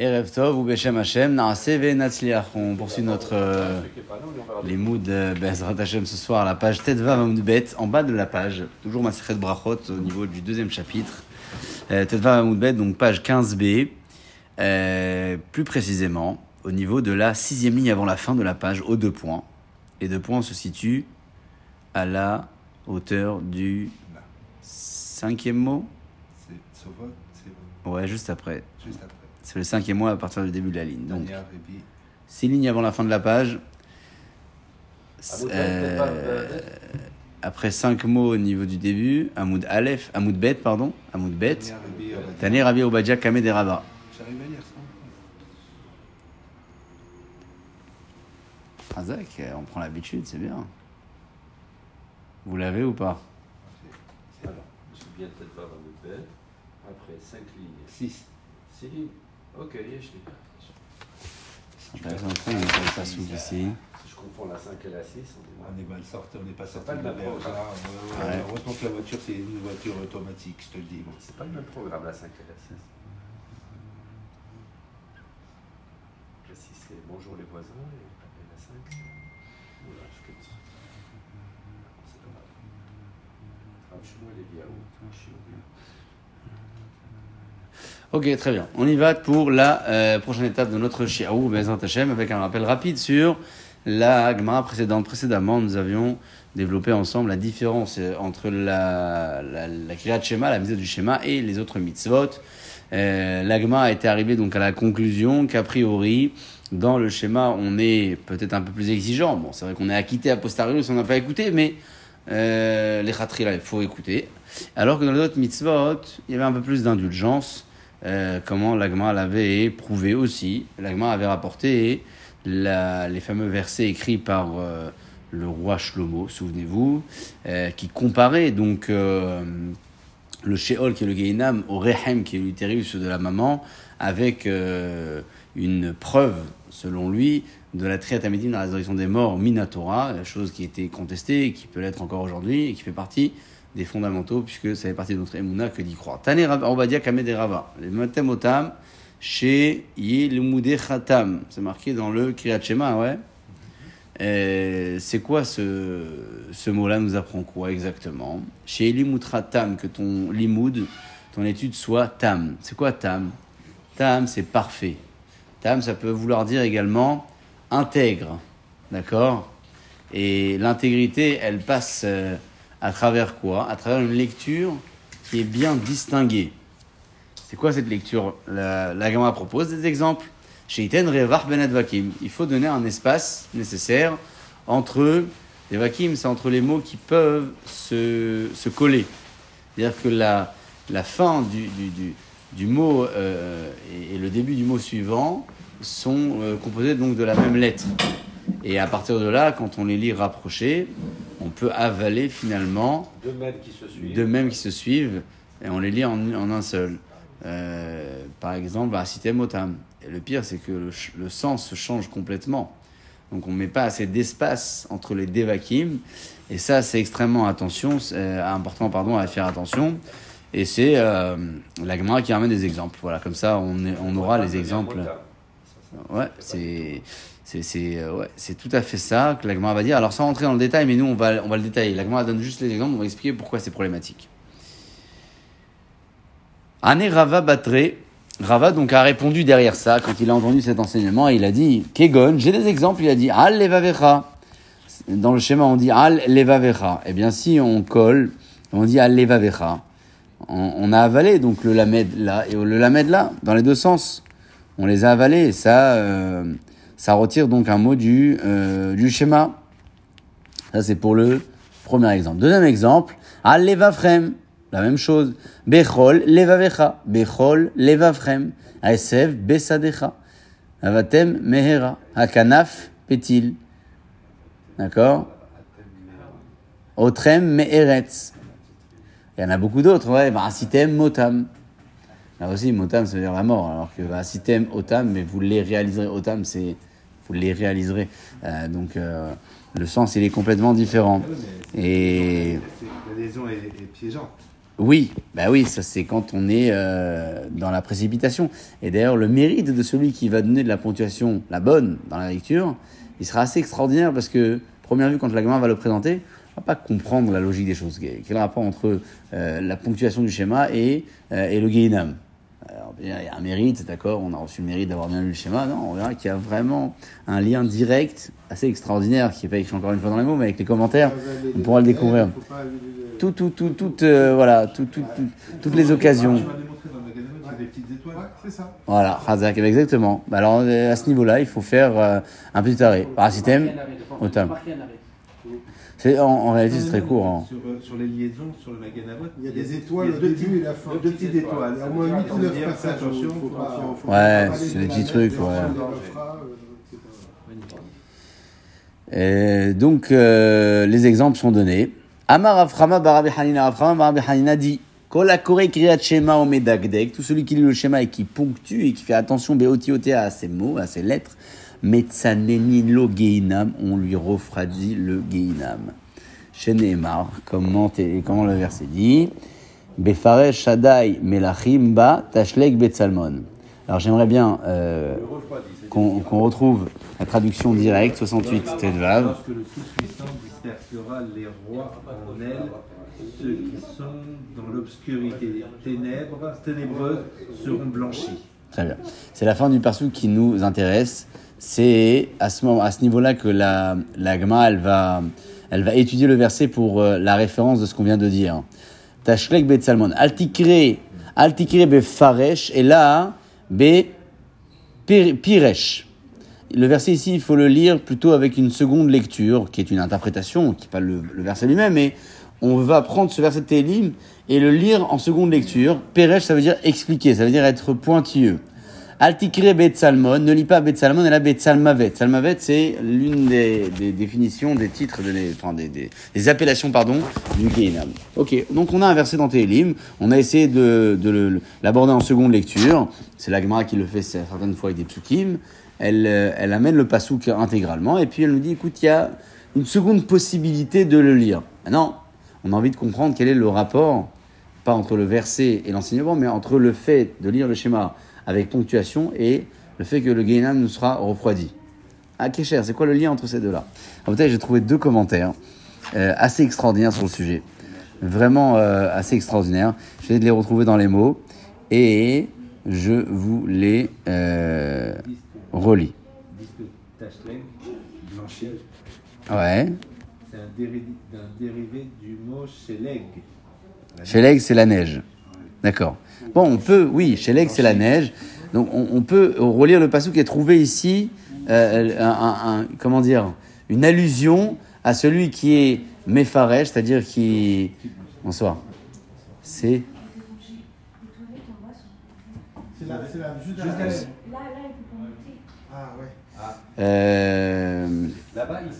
Erev Tov ou Beshem Hashem. On poursuit notre euh, les moods Bezrat Hashem ce soir à la page Tetva Bet, en bas de la page, toujours Maseret Brachot au niveau du deuxième chapitre. Euh, Tetva Bet, donc page 15b, euh, plus précisément au niveau de la sixième ligne avant la fin de la page, aux deux points. Les deux points se situent à la hauteur du cinquième mot? C'est Ouais, juste après. juste après. C'est le cinquième mot à partir du début de la ligne. Donc, six lignes avant la fin de la page. Euh, après cinq mots au niveau du début, Hamoud Aleph, Hamoud Bet, pardon, Hamoud Bet. Taner Rabbi Obadja Kamed et Rava. J'arrive à lire ça. Razak, on prend l'habitude, c'est bien. Vous l'avez ou pas Alors, je suis bien peut-être pas Hamoud Bet. Après, 5 lignes. 6. 6 lignes. Ok, je l'ai. C'est intéressant, on est pas souple ici. Si je confonds la 5 et la 6, on est mal sorti, on n'est pas sorti pas de le la même hein. Heureusement que la voiture, c'est une voiture automatique, je te le dis. moi. C'est pas le même programme, la 5 et la 6. La 6, c'est bonjour les voisins, et la 5, c'est. Oula, je ça. C'est pas grave. Rav Shmuel Eliaou, Shiori. Ok, très bien. On y va pour la euh, prochaine étape de notre Shiaou Bezrat Hashem avec un rappel rapide sur la Gemara précédente. Précédemment, nous avions développé ensemble la différence euh, entre la, la, la Shema, la mise du schéma et les autres mitzvot. Euh, la Gemara était arrivée donc à la conclusion qu'a priori, dans le schéma, on est peut-être un peu plus exigeant. Bon, c'est vrai qu'on est acquitté a posteriori si on n'a pas écouté, mais euh, les khatri, là, il faut écouter. Alors que dans les autres mitzvot, il y avait un peu plus d'indulgence. Euh, comment l'agma l'avait prouvé aussi. L'agma avait rapporté les fameux versets écrits par euh, le roi Shlomo, souvenez-vous, euh, qui comparait donc le Sheol qui est le Gehinam au Rehem qui est l'utérus de la maman avec une preuve, selon lui, de la triatamédine dans la résurrection des morts, Minatora, la chose qui était contestée qui peut l'être encore aujourd'hui et qui fait partie des fondamentaux, puisque ça fait partie de notre émouna que d'y croire. Tane Kamed et Rava, les Matem Otam, chez Yilmudé Khatam. C'est marqué dans le Kriyat Shema, ouais. C'est quoi ce, ce mot-là nous apprend quoi exactement? Chez Limoutra Tam, que ton limoud, ton étude soit tam. C'est quoi tam? Tam, c'est parfait. Tam, ça peut vouloir dire également intègre. D'accord? Et l'intégrité, elle passe euh, à travers quoi? À travers une lecture qui est bien distinguée. C'est quoi cette lecture? La, la propose des exemples. Ben il faut donner un espace nécessaire entre les vakim, c'est entre les mots qui peuvent se, se coller. C'est-à-dire que la, la fin du, du, du, mot euh, et, et le début du mot suivant sont euh, composés donc de la même lettre. Et à partir de là, quand on les lit rapprochés, on peut avaler finalement Deux mètres qui se suivent. deux mêmes qui se suivent et on les lit en, en un seul. Euh, par exemple, Asitem Otam. Et le pire, c'est que le, sens se change complètement. Donc on ne met pas assez d'espace entre les devakim. Et ça, c'est extrêmement attention, euh, important pardon, à faire attention. Et c'est euh, la Gemara qui ramène des exemples. Voilà, comme ça, on, est- on aura les exemples. Ouais, c'est c'est c'est euh, ouais, c'est tout à fait ça que l'agma va dire. Alors sans rentrer dans le détail, mais nous on va on va le détailler. L'agma donne juste les exemples, on va expliquer pourquoi c'est problématique. Ané Rava Batre, Rava donc a répondu derrière ça quand il a entendu cet enseignement et il a dit Kegon, j'ai des exemples, il a dit Al levavecha. Dans le schéma on dit Al levavecha. Eh bien si on colle, on dit Al levavecha. On, on a avalé donc le lamed là et le lamed là dans les deux sens on les a avalés euh, ça retire donc un mot du, euh, du schéma. Ça, c'est pour le premier exemple. Deuxième exemple, al levafrem, la même chose. Bechol levavecha, bechol levafrem, aesev besadecha, avatem mehera, hakanaf petil. D'accord? Otrem meheretz. Il y en a beaucoup d'autres, ouais. Asitem motam. Là aussi, motam, ça veut dire la mort. Alors que asitem otam, mais vous les réaliserez. Otam, c'est vous les réaliserez. Euh, donc, euh, le sens, il est complètement différent. Et C'est- La liaison est, est piégeante. Oui, bah oui, ça c'est quand on est euh, dans la précipitation. Et d'ailleurs, le mérite de celui qui va donner de la ponctuation, la bonne, dans la lecture, il sera assez extraordinaire parce que, première vue, quand la gamin va le présenter, on va pas comprendre la logique des choses. Quel rapport entre la ponctuation du schéma et, et le Alors, Il y a un mérite, c'est d'accord, on a reçu le mérite d'avoir bien lu le schéma. Non, on verra qu'il y a vraiment un lien direct, assez extraordinaire, qui n'est pas écrit encore une fois dans les mots, mais avec les commentaires, on pourra le découvrir. Tout, tout, tout, tout, euh, voilà, tout, tout, tout- toutes les occasions. Tu m'as démontré dans le magasin, il y a des petites étoiles. c'est ça. Voilà, Razak, exactement. Bah Alors, euh, à ce niveau-là, il faut faire euh, un petit arrêt. Parasitème, automne. C'est, en, en réalité, c'est très court. hein. Sur, euh, sur les liaisons, sur le Maganavot, Il y a des étoiles il y a au deux début petites- et la fin. Deux petites étoiles. Il y a au moins 8 Ça ou veut 9 dire, passages. Attention, faut faut pas- faut Ouais, c'est de des petits trucs, ouais. euh. Et donc, euh, les exemples sont donnés. Amar Aframa Barabi Hanina Aframa Barabi Hanina dit Kol akore kriyat shema o medagdek, tout celui qui lit le schéma et qui ponctue et qui fait attention à ses mots, à ses lettres, metzanenin lo geinam, on lui refroidit le geinam. Chez Nehemar, comment, comment le verset dit Befaresh Shaddai Melachim Ba Tashlek Betsalmon. Alors j'aimerais bien euh, qu'on qu'on retrouve la traduction directe, 68 Tedvav. Lorsque le Tout-Puissant dispersera les rois en elle, ceux qui sont dans l'obscurité ténèbres, ténébreuse seront blanchis. Très bien. C'est la fin du perso qui nous intéresse. C'est à ce, moment, à ce niveau-là que la, la Gma, elle va, elle va étudier le verset pour euh, la référence de ce qu'on vient de dire. Tashlek bet Salmon. Altikre, altikre. Et là, be. Le verset ici, il faut le lire plutôt avec une seconde lecture, qui est une interprétation, qui n'est pas le, le verset lui-même, mais on va prendre ce verset de Télim et le lire en seconde lecture. Peresh, ça veut dire expliquer, ça veut dire être pointilleux. Altikre Bet Salmon, ne lis pas Bet Salmon, elle a Bet Salmavet. Salmavet, c'est l'une des, définitions des titres, de enfin des, appellations, pardon, du Gehinam. Ok, donc on a un verset dans Télim, on a essayé de, l'aborder en seconde lecture. C'est l'Agma qui le fait certaines fois avec des psukim. Elle, euh, elle amène le pasouk intégralement et puis elle nous dit, écoute, il y a une seconde possibilité de le lire. Maintenant, on a envie de comprendre quel est le rapport, pas entre le verset et l'enseignement, mais entre le fait de lire le schéma avec ponctuation et le fait que le Gehinam nous sera refroidi. Ah, Kécher, c'est quoi le lien entre ces deux-là? En fait, j'ai trouvé deux commentaires euh, assez extraordinaires sur le sujet. Vraiment euh, assez extraordinaires. Je vais de les retrouver dans les mots et je vous les euh, relis. Ouais. c'est un, déri- un dérivé du mot sheleg. Sheleg, c'est la neige. D'accord. Bon, on peut, oui, Sheleg, c'est la neige. Donc, on, on peut relire le passage qui est trouvé ici, euh, un, un- un- comment dire, une allusion à celui qui est Mefaresh, c'est-à-dire qui. Bonsoir. C'est. C'est la, c'est la, juste Juste la- la- Ah ouais. euh, Là-bas, il se